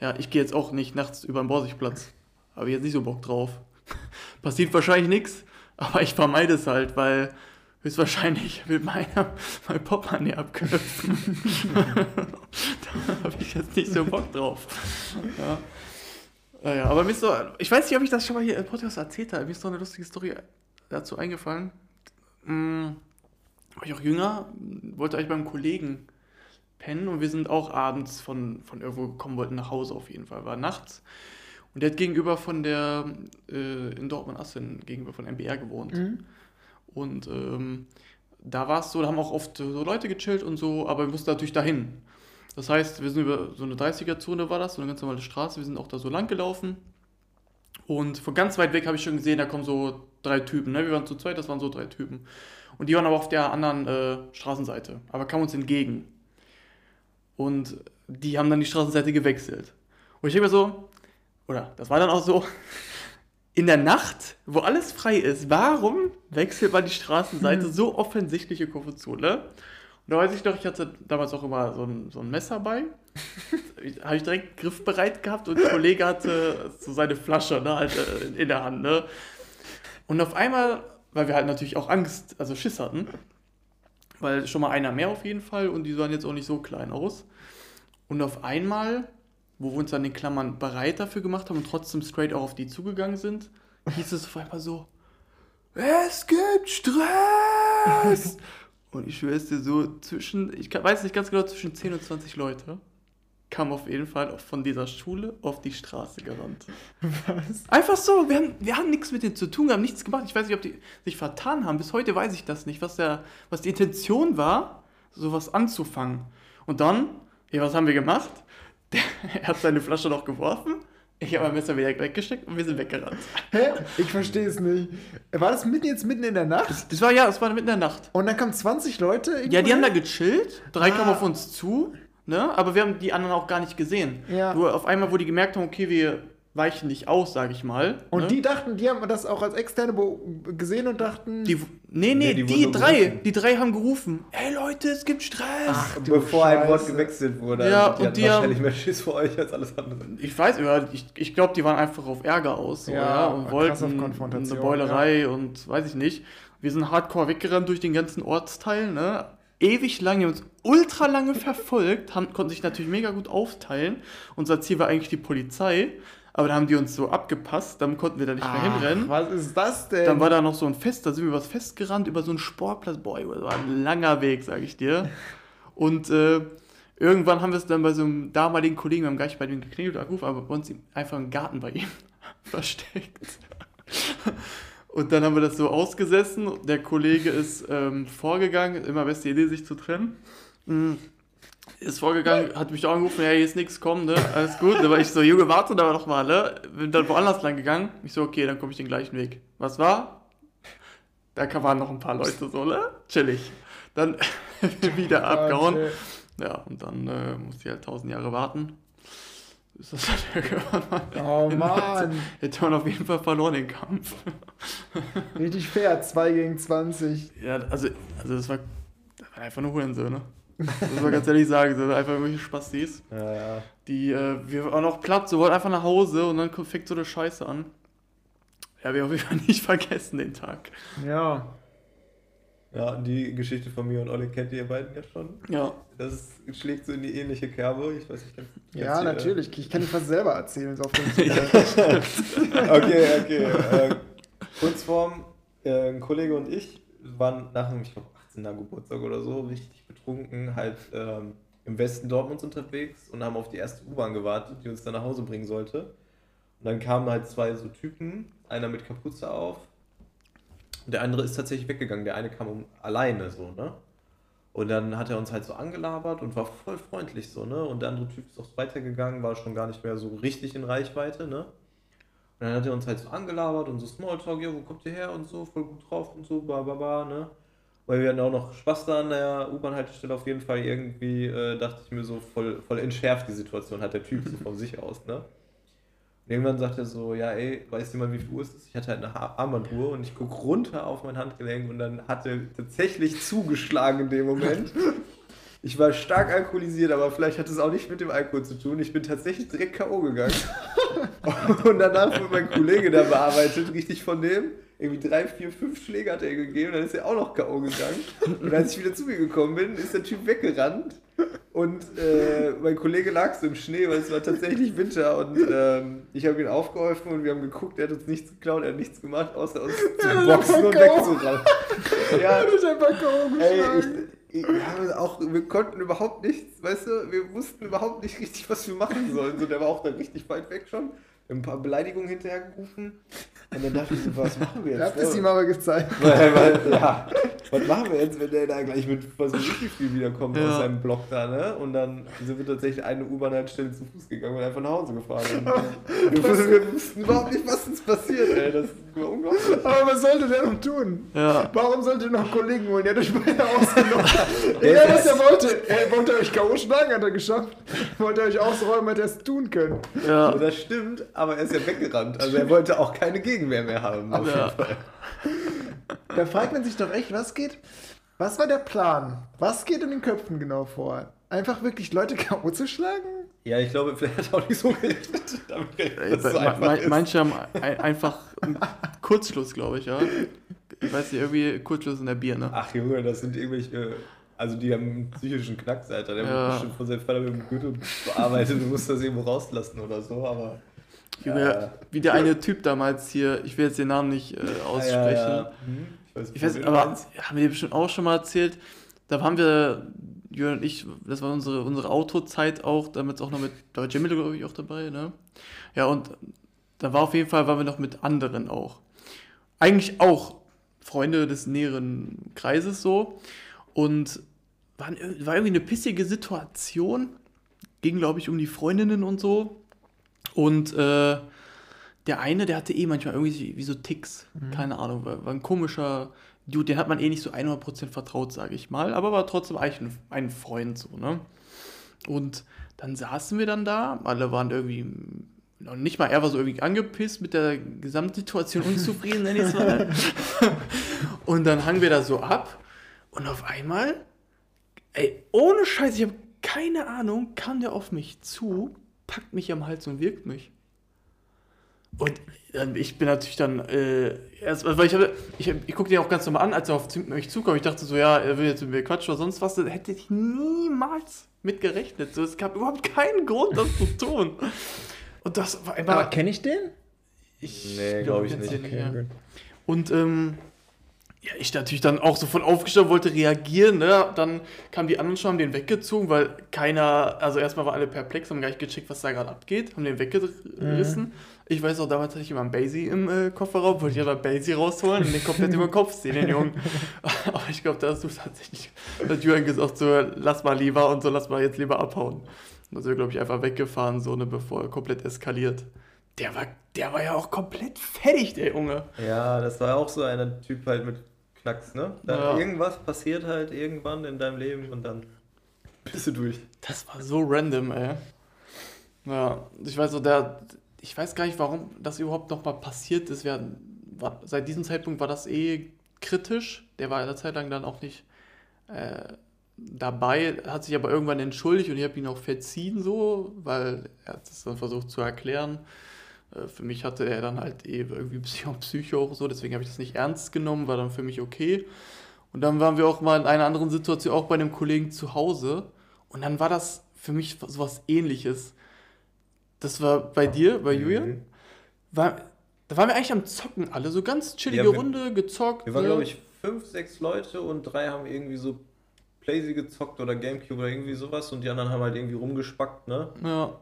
Ja, ich gehe jetzt auch nicht nachts über den Borsigplatz. Habe ich jetzt nicht so Bock drauf. Passiert wahrscheinlich nichts, aber ich vermeide es halt, weil höchstwahrscheinlich will meiner mein Portemonnaie abknüpfen. da habe ich jetzt nicht so Bock drauf. Ja. Naja, aber mir ist so, ich weiß nicht, ob ich das schon mal hier im Podcast erzählt habe. Mir ist so eine lustige Story dazu eingefallen. War ich auch jünger, wollte eigentlich beim Kollegen pennen und wir sind auch abends von, von irgendwo gekommen, wollten nach Hause auf jeden Fall, war nachts. Und der hat gegenüber von der, äh, in Dortmund-Assen, gegenüber von MBR gewohnt. Und ähm, da war es so, da haben auch oft so Leute gechillt und so, aber wir mussten natürlich dahin. Das heißt, wir sind über so eine 30er-Zone war das, so eine ganz normale Straße, wir sind auch da so lang gelaufen. Und von ganz weit weg habe ich schon gesehen, da kommen so drei Typen. Ne? Wir waren zu zweit, das waren so drei Typen. Und die waren aber auf der anderen äh, Straßenseite, aber kamen uns entgegen. Und die haben dann die Straßenseite gewechselt. Und ich denke mir so, oder das war dann auch so, in der Nacht, wo alles frei ist, warum wechselt man die Straßenseite so offensichtliche Kurve zu, ne? Und da weiß ich noch, ich hatte damals auch immer so ein, so ein Messer bei. Habe ich direkt griffbereit gehabt und der Kollege hatte so seine Flasche ne, halt, äh, in der Hand. Ne? Und auf einmal, weil wir halt natürlich auch Angst, also Schiss hatten, weil schon mal einer mehr auf jeden Fall und die sahen jetzt auch nicht so klein aus. Und auf einmal, wo wir uns dann in Klammern bereit dafür gemacht haben und trotzdem straight auch auf die zugegangen sind, hieß es auf einmal so, es gibt Stress! Und ich schwöre es dir so, zwischen, ich weiß nicht ganz genau, zwischen 10 und 20 Leute kamen auf jeden Fall von dieser Schule auf die Straße gerannt. Was? Einfach so, wir haben, wir haben nichts mit denen zu tun, wir haben nichts gemacht. Ich weiß nicht, ob die sich vertan haben. Bis heute weiß ich das nicht, was, der, was die Intention war, sowas anzufangen. Und dann, ja, was haben wir gemacht? Der, er hat seine Flasche noch geworfen, ich habe mein Messer wieder weggesteckt und wir sind weggerannt. Hä? Ich verstehe es nicht. War das mitten jetzt mitten in der Nacht? Das war ja, das war mitten in der Nacht. Und dann kamen 20 Leute? Ja, die haben da gechillt, drei Ah. kamen auf uns zu, ne? aber wir haben die anderen auch gar nicht gesehen. Ja. Nur auf einmal, wo die gemerkt haben, okay, wir weichen nicht aus, sag ich mal. Und ne? die dachten, die haben das auch als Externe gesehen und dachten, Die, nee, nee, Nee, die die, drei. gerufen. Die drei haben gerufen: Ey Leute, es gibt Stress. Ach, du Bevor ein Wort Scheiße. gewechselt wurde. Ja, die und die haben- wahrscheinlich mehr Schiss vor euch als alles andere. Ich weiß, ja, ich, ich glaube, die waren einfach auf Ärger aus. So, Ja, ja, und wollten eine Beulerei und weiß ich nicht. Wir sind hardcore weggerannt durch den ganzen Ortsteil, ne? Ewig lang, die haben uns ultra lange verfolgt, haben, konnten sich natürlich mega gut aufteilen. Unser Ziel war eigentlich die Polizei, aber da haben die uns so abgepasst, dann konnten wir da nicht mehr hinrennen. was ist das denn? Dann war da noch so ein Fest, da sind wir übers Fest gerannt, über so einen Sportplatz. Boah, das war ein langer Weg, sag ich dir. Und äh, irgendwann haben wir es dann bei so einem damaligen Kollegen, wir haben gar nicht bei dem geklingelt oder angerufen, aber bei uns einfach im Garten bei ihm versteckt. Und dann haben wir das so ausgesessen. Der Kollege ist ähm, vorgegangen, immer beste Idee, sich zu trennen. Ist vorgegangen, hat mich auch angerufen, ja, hier ist nichts, komm, ne, alles gut. Da war ich so, Junge, warte da doch mal, ne? Bin dann woanders lang gegangen. Ich so, okay, dann komme ich den gleichen Weg. Was war? Da waren noch ein paar Leute so, ne? Chillig. Dann wieder abgehauen. Ja, und dann äh, musste ich halt tausend Jahre warten. Ist das dann irgendwann mal. Oh Mann, Hätte man auf jeden Fall verloren den Kampf. richtig fair, 2 gegen 20. Ja, also, also das war, das war einfach nur Hurensöhne. Das muss man ganz ehrlich sagen. Das waren einfach irgendwelche Spastis. Ja, ja. Die, äh, wir waren noch platt, so wollten einfach nach Hause und dann kommt- fängt so eine Scheiße an. Ja, wir auf jeden Fall nicht vergessen den Tag. Ja. Ja, die Geschichte von mir und Olli kennt ihr beiden ja schon. Ja. Das ist, schlägt so in die ähnliche Kerbe. Ich weiß nicht, kennst, Ja, kennst du, äh, natürlich. Ich kann dich fast selber erzählen, so auf dem Okay, okay. Äh, Kurzform, äh, ein Kollege und ich waren nach einem, ich glaube, 18. Geburtstag oder so, richtig betrunken, halt ähm, im Westen Dortmunds unterwegs und haben auf die erste U-Bahn gewartet, die uns dann nach Hause bringen sollte. Und dann kamen halt zwei so Typen, einer mit Kapuze auf und der andere ist tatsächlich weggegangen. Der eine kam um, alleine so, ne? Und dann hat er uns halt so angelabert und war voll freundlich so, ne? Und der andere Typ ist auch weitergegangen, war schon gar nicht mehr so richtig in Reichweite, ne? Und dann hat er uns halt so angelabert und so Smalltalk, ja, wo kommt ihr her und so, voll gut drauf und so, bla bla bla, ne? Weil wir hatten auch noch Spaß da an der U-Bahn-Haltestelle auf jeden Fall irgendwie, äh, dachte ich mir so, voll, voll entschärft die Situation hat der Typ so von sich aus, ne? Und irgendwann sagt er so, ja ey, weißt du mal, wie viel Uhr es ist? Ich hatte halt eine Armbanduhr und ich gucke runter auf mein Handgelenk und dann hat er tatsächlich zugeschlagen in dem Moment. Ich war stark alkoholisiert, aber vielleicht hat es auch nicht mit dem Alkohol zu tun. Ich bin tatsächlich direkt K.O. gegangen. Und danach wurde mein Kollege da bearbeitet, richtig von dem. Irgendwie drei, vier, fünf Schläge hat er gegeben, dann ist er auch noch K.O. gegangen. Und als ich wieder zu mir gekommen bin, ist der Typ weggerannt. Und äh, mein Kollege lag so im Schnee, weil es war tatsächlich Winter. Und ähm, ich habe ihn aufgeholfen und wir haben geguckt, er hat uns nichts geklaut, er hat nichts gemacht, außer uns zu Ja, boxen und wegzurennen. Ja, Ich einfach K.O. Geschlagen. haben auch, wir konnten überhaupt nichts, weißt du, wir wussten überhaupt nicht richtig, was wir machen sollen. So, der war auch dann richtig weit weg schon. Ein paar Beleidigungen hinterhergerufen. Und dann dachte ich so, was machen wir jetzt? habt es ihm aber gezeigt. weil, weil, ja, was machen wir jetzt, wenn der da gleich mit was richtig viel wiederkommt Ja. aus seinem Block da, ne? Und dann sind wir tatsächlich eine U-Bahn-Haltestelle zu Fuß gegangen und einfach nach Hause gefahren. Und wir, wussten, wir wussten überhaupt nicht, was uns passiert, ey. Das war unglaublich. Aber was sollte der noch tun? Ja. Warum sollte er noch Kollegen holen? Der hat euch beide ausgenommen. Der was er wollte. Er wollte euch K.O. schlagen, hat er geschafft. Wollte euch ausräumen, hätte er es tun können. Ja. Das stimmt, aber er ist ja weggerannt. Also er wollte auch keine Gegenwehr mehr haben. Auf Ja. jeden Fall. Da fragt man sich doch echt, was geht? Was war der Plan? Was geht in den Köpfen genau vor? Einfach wirklich Leute K.O. zu schlagen? Ja, ich glaube, vielleicht hat er auch nicht so gerechnet. Damit gerechnet, dass es so Ma- einfach ma- ist. manche haben ein, einfach einen Kurzschluss, glaube ich, ja. Ich weiß nicht, irgendwie Kurzschluss in der Birne. Ach Junge, das sind irgendwelche. Also die haben einen psychischen Knacks, Alter. Der Ja. wird bestimmt von seinem Vater mit dem Gürtel bearbeitet und muss das irgendwo rauslassen oder so, aber. Junge, wie der eine Typ damals hier, ich will jetzt den Namen nicht äh, aussprechen. Hm, Ich weiß, Ich weiß, aber haben wir dir bestimmt auch schon mal erzählt, da waren wir, Jürgen und ich, das war unsere, unsere Autozeit auch, damit auch noch mit, da war Jamil, glaube ich, auch dabei, ne? Ja, und da war auf jeden Fall, waren wir noch mit anderen auch. Eigentlich auch Freunde des näheren Kreises so. Und waren, war irgendwie eine pissige Situation. Ging, glaube ich, um die Freundinnen und so. Und äh, der eine, der hatte eh manchmal irgendwie wie so Ticks. Keine Ahnung, war, war ein komischer Dude. Den hat man eh nicht so 100% vertraut, sage ich mal. Aber war trotzdem eigentlich ein, ein Freund so, ne? Und dann saßen wir dann da. Alle waren irgendwie noch nicht mal, er war so irgendwie angepisst mit der Gesamtsituation, unzufrieden, nenne ich es mal. Und dann hangen wir da so ab und auf einmal, ey, ohne Scheiß, ich habe keine Ahnung, kam der auf mich zu, packt mich am Hals und wirkt mich. Und dann, ich bin natürlich dann, äh, erst, weil ich, habe, ich, ich gucke den auch ganz normal an, als er auf mich zukommt. Ich dachte so, ja, er will jetzt mit mir quatschen oder sonst was. Da hätte ich niemals mit gerechnet. So, es gab überhaupt keinen Grund, das zu tun. Und das war Aber einfach. kenne ich den? Ich Nee, glaub ich nicht. Okay. Und ähm, ja, ich natürlich dann auch sofort aufgestanden, wollte reagieren. Ne? Dann kamen die anderen schon, haben den weggezogen, weil keiner, also erstmal waren alle perplex, haben gar nicht gecheckt, was da gerade abgeht, haben den weggerissen. Ich weiß auch, damals hatte ich immer einen Basie im äh, Kofferraum, wollte ich aber Basie rausholen und den komplett über den Kopf ziehen, den Jungen. aber ich glaube, da hast du tatsächlich, hat Jürgen gesagt, so, lass mal lieber und so, lass mal jetzt lieber abhauen. Und dann wir, glaube ich, einfach weggefahren, so, ne, bevor er komplett eskaliert. Der war, der war ja auch komplett fertig, der Junge. Ja, das war auch so ein Typ halt mit Knacks, ne? Da Ja. Irgendwas passiert halt irgendwann in deinem Leben und dann bist du durch. Das war so random, ey. Ja, ich weiß so, der, ich weiß gar nicht, warum das überhaupt nochmal passiert ist. Wir, war, seit diesem Zeitpunkt war das eh kritisch. Der war eine Zeit lang dann auch nicht äh, dabei, hat sich aber irgendwann entschuldigt und ich habe ihn auch verziehen, so, weil er hat es dann versucht zu erklären. Äh, Für mich hatte er dann halt eh irgendwie Psycho, Psycho auch so, deswegen habe ich das nicht ernst genommen, war dann für mich okay. Und dann waren wir auch mal in einer anderen Situation, auch bei einem Kollegen zu Hause. Und dann war das für mich so was ähnliches. Das war bei dir, bei Julian. Mhm. War, da waren wir eigentlich am Zocken alle, so ganz chillige Ja, wir- Runde, gezockt. Wir waren, ne? glaube ich, fünf, sechs Leute und drei haben irgendwie so Playsee gezockt oder Gamecube oder irgendwie sowas und die anderen haben halt irgendwie rumgespackt, ne? Ja.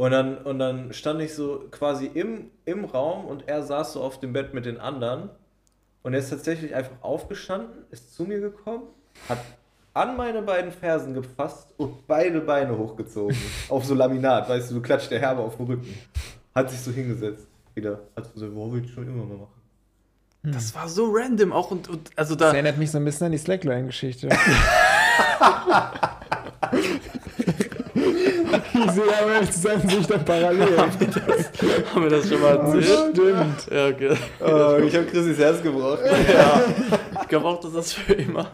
Und dann, und dann stand ich so quasi im, im Raum und er saß so auf dem Bett mit den anderen. Und er ist tatsächlich einfach aufgestanden, ist zu mir gekommen, hat an meine beiden Fersen gefasst und beide Beine hochgezogen. auf so Laminat, weißt du, du klatscht der Herbe auf den Rücken. Hat sich so hingesetzt. Wieder. Hat so, wo will ich schon immer mal machen. Das war so random auch und, und also Das da. erinnert mich so ein bisschen an die Slackline-Geschichte. ich sehe aber jetzt zusammen sich da parallel. Haben wir das schon mal Oh, erzählt? stimmt. Ja, okay. Oh, ich habe Chrissys Herz gebraucht. Ja. Ich glaube auch, dass das für immer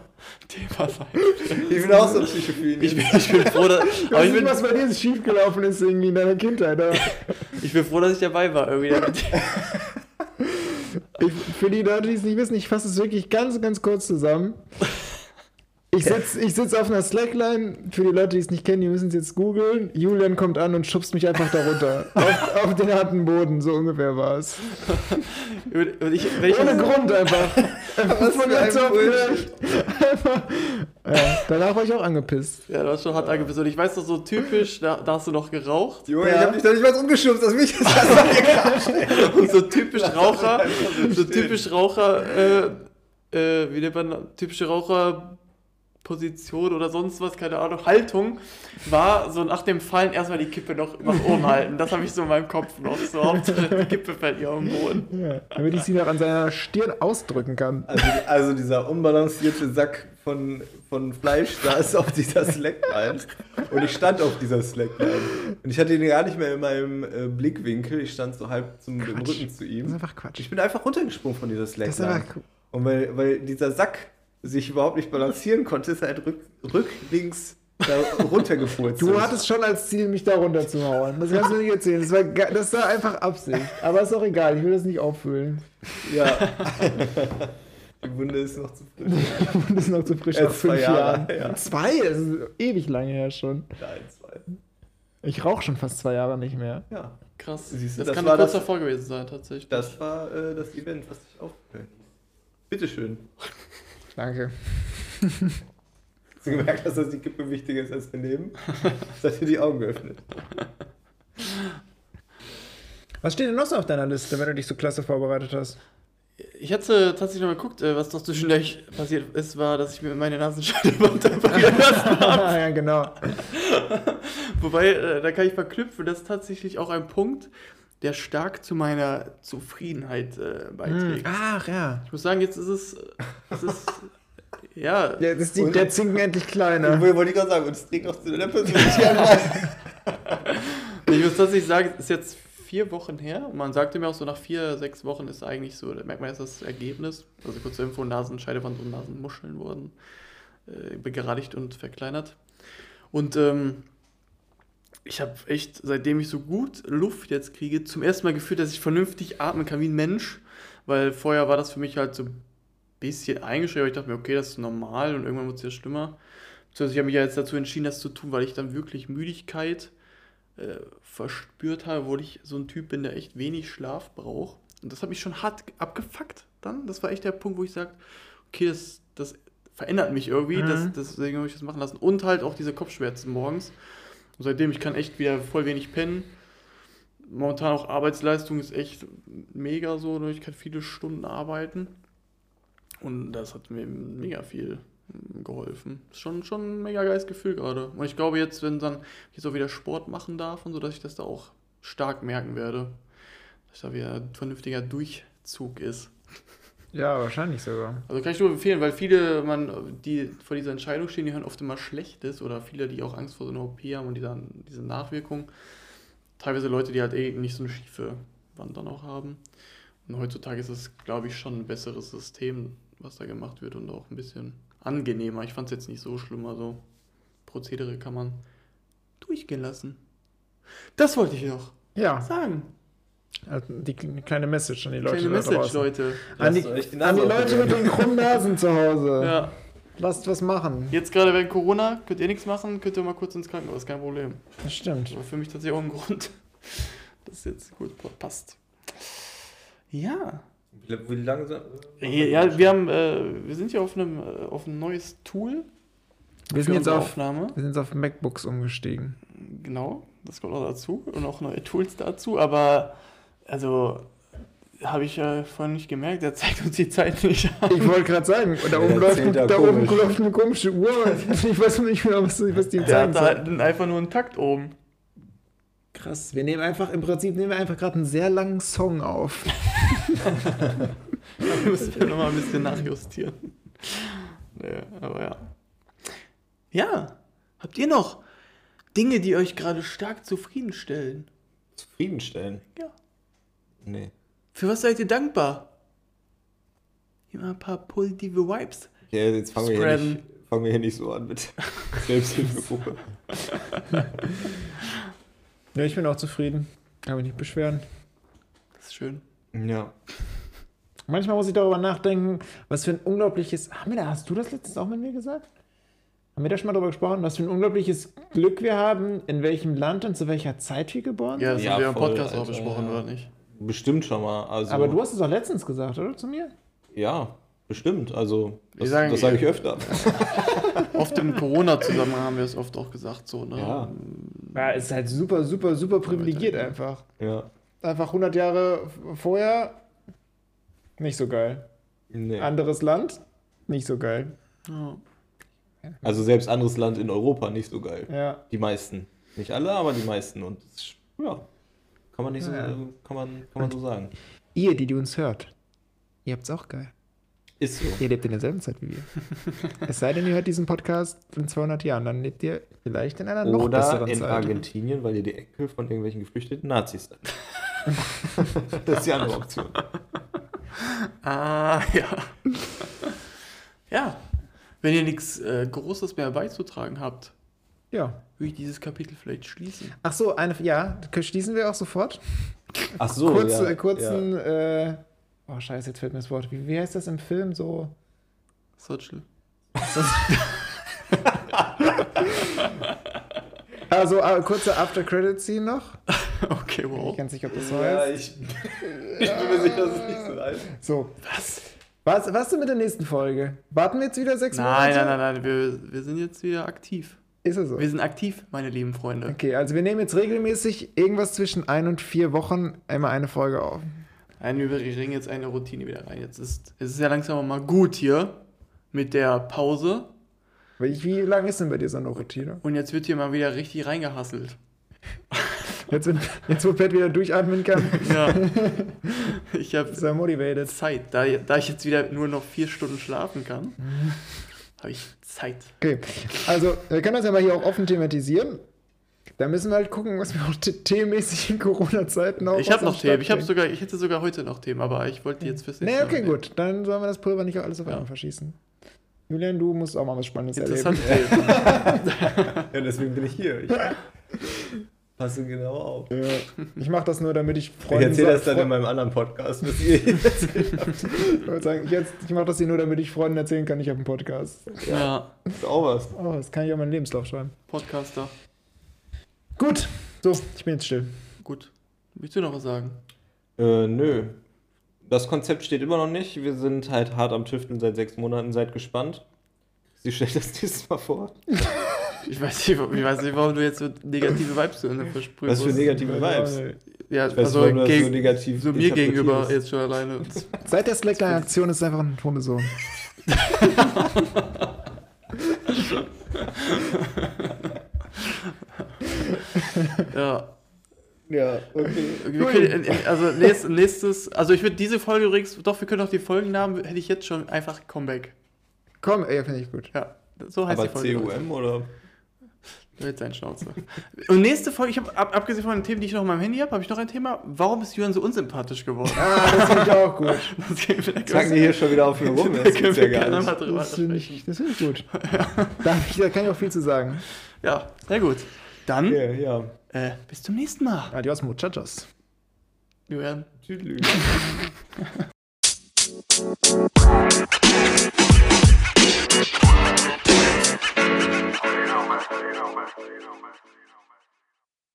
Thema sein wird. Ich bin auch so psychophil. Ich bin, ich bin froh, dass, Ich aber ich bin, was bei dir schiefgelaufen ist irgendwie in deiner Kindheit. Ich bin froh, dass ich dabei war. Irgendwie ich, für die Leute, die es nicht wissen, ich fasse es wirklich ganz, ganz kurz zusammen. Ich sitze ich sitz auf einer Slackline. Für die Leute, die es nicht kennen, die müssen es jetzt googeln. Julian kommt an und schubst mich einfach darunter. auf, auf den harten Boden, so ungefähr war es. Ohne Grund einfach. Was Von für ein. Einfach. Ja, danach war ich auch angepisst. Ja, du hast schon hart angepisst. Und ich weiß doch so typisch, da, da hast du noch geraucht. Junge, Ja. ich hab dich doch nicht mal umgeschubst, dass mich das einfach Und so typisch Raucher, so typisch Raucher, äh, äh, wie nennt man, typische Raucherposition oder sonst was, keine Ahnung, Haltung, war so nach dem Fallen erstmal die Kippe noch nach oben halten. Das habe ich so in meinem Kopf noch. So, Hauptsache die Kippe fällt hier auf den Boden. Ja, damit ich sie noch an seiner Stirn ausdrücken kann. Also, also dieser unbalancierte Sack von, von Fleisch saß auf dieser Slackline und ich stand auf dieser Slackline. Und ich hatte ihn gar nicht mehr in meinem äh, Blickwinkel, ich stand so halb zum. Rücken zu Das ist ihm. einfach Quatsch. Ich bin einfach runtergesprungen von dieser Das ist Slackline. Und weil, weil dieser Sack sich überhaupt nicht balancieren konnte, ist er halt rück, rücklings da runtergefurzt. Du hattest schon als Ziel, mich da runterzuhauen. Das kannst du nicht erzählen. Das war, das war einfach Absicht. Aber ist auch egal, ich will das nicht auffühlen. Ja. Die Wunde ist noch zu frisch. Und das ist noch zu frisch nach fünf zwei Jahre, Jahren. ja. Zwei? Das ist ewig lange her schon. Nein, zwei. Ich rauche schon fast zwei Jahre nicht mehr. Ja. Krass. Siehst du, das, das kann war kurz das- davor gewesen sein, tatsächlich. Das war äh, das Event, was ich aufgehört Bitteschön. Danke. Hast du gemerkt, dass das die Kippe wichtiger ist als daneben? Das hat dir die Augen geöffnet. Was steht denn noch so auf deiner Liste, wenn du dich so klasse vorbereitet hast? Ich hatte tatsächlich noch mal geguckt, äh, was noch zwischendurch passiert ist, war, dass ich mir meine Nasenscheidewand operieren lassen habe. ja, genau. Wobei, äh, da kann ich verknüpfen, das ist tatsächlich auch ein Punkt, der stark zu meiner Zufriedenheit äh, beiträgt. Ach ja. Ich muss sagen, jetzt ist es, es ist, ja, ja das ist die, Und- der Zinken endlich kleiner. Wo wollte ich gerade sagen, und es trägt auch zu deiner Persönlichkeit bei. ich muss tatsächlich sagen, es ist jetzt vier Wochen her. Und man sagte mir auch so, nach vier, sechs Wochen ist eigentlich so, da merkt man jetzt das Ergebnis. Also kurz zur Info, Nasenscheide von so Nasenmuscheln wurden äh, begradigt und verkleinert. Und ähm, ich habe echt, seitdem ich so gut Luft jetzt kriege, zum ersten Mal gefühlt, dass ich vernünftig atmen kann wie ein Mensch. Weil vorher war das für mich halt so ein bisschen eingeschränkt, aber ich dachte mir, okay, das ist normal und irgendwann wird es ja schlimmer. Beziehungsweise ich habe mich ja jetzt dazu entschieden, das zu tun, weil ich dann wirklich Müdigkeit äh, verspürt habe, obwohl ich so ein Typ bin, der echt wenig Schlaf braucht. Und das hat mich schon hart abgefuckt dann. Das war echt der Punkt, wo ich sage, okay, das, das verändert mich irgendwie, Mhm. das, deswegen habe ich das machen lassen. Und halt auch diese Kopfschmerzen morgens. Und seitdem, ich kann echt wieder voll wenig pennen. Momentan auch Arbeitsleistung ist echt mega so, ne? ich kann viele Stunden arbeiten. Und das hat mir mega viel mm, geholfen. Ist schon, schon ein mega geiles Gefühl gerade. Und ich glaube jetzt, wenn dann ich jetzt auch wieder Sport machen darf und so, dass ich das da auch stark merken werde. Dass da wieder ein vernünftiger Durchzug ist. Ja, wahrscheinlich sogar. Also kann ich nur empfehlen, weil viele, man, die vor dieser Entscheidung stehen, die hören oft immer Schlechtes oder viele, die auch Angst vor so einer OP haben und die dann diese Nachwirkung. Teilweise Leute, die halt eh nicht so eine schiefe Wand dann auch haben. Und heutzutage ist es, glaube ich, schon ein besseres System, was da gemacht wird und auch ein bisschen angenehmer. Ich fand es jetzt nicht so schlimm, also Prozedere kann man durchgehen lassen. Das wollte ich noch Ja, sagen. Die kle- kleine Message an die Leute Kleine da Message, draußen. Leute. An die, an die Leute mit den krummen Nasen zu Hause. Ja. Lasst was machen. Jetzt gerade während Corona könnt ihr nichts machen, könnt ihr mal kurz ins Krankenhaus, kein Problem. Das stimmt. Aber für mich tatsächlich auch ein Grund, dass es jetzt gut passt. Ja. Wie, wie lange Ja, wir haben, äh, wir sind ja auf einem, äh, auf ein neues Tool Wir sind jetzt auf, Aufnahme. wir sind jetzt auf MacBooks umgestiegen. Genau, das kommt noch dazu und auch neue Tools dazu, aber also habe ich ja vorhin nicht gemerkt, der zeigt uns die Zeit nicht an. Ich wollte gerade sagen, da oben, läuft, da da oben komisch. läuft eine komische Uhr. Ich weiß nicht mehr, was, was die Der zeigen hat da soll. halt einfach nur einen Takt oben. Krass, wir nehmen einfach, im Prinzip nehmen wir einfach gerade einen sehr langen Song auf. Da müssen wir nochmal ein bisschen nachjustieren. Nee, aber ja. Ja, habt ihr noch Dinge, die euch gerade stark zufriedenstellen? Zufriedenstellen? Ja. Nee. Für was seid ihr dankbar? Immer ein paar positive Vibes. Okay, jetzt fangen wir, hier nicht, fangen wir hier nicht so an mit Selbsthilfegruppe. Ja, ich bin auch zufrieden. Kann mich nicht beschweren. Das ist schön. ja. Manchmal muss ich darüber nachdenken, was für ein unglaubliches. Haben wir da, hast du das letztens auch mit mir gesagt? Haben wir da schon mal darüber gesprochen, was für ein unglaubliches Glück wir haben, in welchem Land und zu welcher Zeit wir geboren Ja, sind? das Ja, haben wir im Podcast auch Alter, besprochen, ja. oder nicht? Bestimmt schon mal. Also, Aber du hast es auch letztens gesagt, oder? Zu mir? Ja, bestimmt. Also, das, sagen- das sage ich öfter. Oft im Corona-Zusammenhang haben wir es oft auch gesagt, so, ne? Ja. Ja, ist halt super, super, super privilegiert einfach. ja. Einfach 100 Jahre vorher nicht so geil. Nee. Anderes Land nicht so geil. Ja. Also selbst anderes Land in Europa nicht so geil. Ja. Die meisten. Nicht alle, aber die meisten. Und ja, kann man nicht so, Ja. kann man, kann man so sagen. Ihr, die, die uns hört, ihr habt's auch geil. Ist so. Ihr lebt in derselben Zeit wie wir. es sei denn, ihr hört diesen Podcast in 200 Jahren, dann lebt ihr vielleicht in einer noch Oder besseren in Zeit. Argentinien, weil ihr die Enkel von irgendwelchen geflüchteten Nazis seid. das ist die andere Option. Ah, ja. ja. Wenn ihr nichts äh, Großes mehr beizutragen habt, Ja. würde ich dieses Kapitel vielleicht schließen. Ach so, eine, ja, schließen wir auch sofort. Ach so, Kurz, ja, äh, kurzen, äh, oh scheiße, jetzt fällt mir das Wort. Wie, wie heißt das im Film so? Sochel. Also, äh, kurze After-Credit-Scene noch. Okay, Ich wow. kann nicht, ob das so Ja, heißt. ich, ich bin mir sicher, dass es nicht so heißt. So, Was? was, was denn mit der nächsten Folge? Warten wir jetzt wieder sechs Nein, Monate? nein, nein, nein, wir, wir sind jetzt wieder aktiv. Ist es so? Wir sind aktiv, meine lieben Freunde. Okay, also wir nehmen jetzt regelmäßig irgendwas zwischen ein und vier Wochen immer eine Folge auf. Nein, wir bringen jetzt eine Routine wieder rein. Jetzt ist es ist ja langsam mal gut hier mit der Pause. Wie, wie lang ist denn bei dir so eine Routine? Und jetzt wird hier mal wieder richtig reingehasselt. Jetzt, jetzt wo Pat wieder durchatmen kann, Ja. ich habe. Zeit. Da, da ich jetzt wieder nur noch vier Stunden schlafen kann, habe ich Zeit. Okay, also wir können das ja mal hier auch offen thematisieren. Da müssen wir halt gucken, was wir auch t- themenmäßig in Corona-Zeiten auch Ich habe noch Themen. Ich, hab sogar, ich hätte sogar heute noch Themen, aber ich wollte die jetzt fürs Nee, nächste okay, Mal gut. Dann sollen wir das Pulver nicht alles auf Ja. einmal verschießen. Julian, du musst auch mal was Spannendes nehmen. erleben. Interessante Themen. Ja, deswegen bin ich hier. Ich passe genau auf. Ja. Ich mache das nur, damit ich Ich Freunden erzähle das dann Fre- in meinem anderen Podcast, was ihr erzählt habt. Ich wollte sagen, ich, jetzt- ich mache das hier nur, damit ich Freunden erzählen kann, ich habe einen Podcast. Ja, Ist auch was. Oh, das kann ich auch meinen Lebenslauf schreiben. Podcaster. Gut, so, ich bin jetzt still. Gut. Willst du noch was sagen? Äh, nö. Das Konzept steht immer noch nicht. Wir sind halt hart am Tüfteln seit sechs Monaten. Seid gespannt. Sie stellt das nächstes Mal vor. Ich weiß nicht, ich weiß nicht warum du jetzt so negative Vibes zu Ende versprühst. Was für negative Vibes. Ja, Ich weiß, also das so gegen, negativ so mir gegenüber jetzt schon alleine. Seit der Slacker-Aktion ist es einfach ein Hundesohn. Ja. Ja, okay. In- also nächstes, nächstes, also ich würde diese Folge übrigens, doch, wir können auch die Folgennamen, hätte ich jetzt schon einfach Comeback. Komm, ey, finde ich gut. Ja, so heißt Aber die Folge. CUM oder? Mit seinen Schnauze. Und nächste Folge, ich habe ab, abgesehen von den Themen, die ich noch in meinem Handy habe, habe ich noch ein Thema. Warum ist Jürgen so unsympathisch geworden? Ah, das finde ich auch gut. Das geht Sagen die hier schon wieder auf ihn rum. Das gibt's ja gar nicht. Das finde ich, find ich gut. Ja. Da, ich, da, kann ich auch viel zu sagen. Ja, sehr gut. Dann okay, ja. äh, bis zum nächsten Mal. Adios, muchachos. Jürgen. Tschüss. you don't you don't.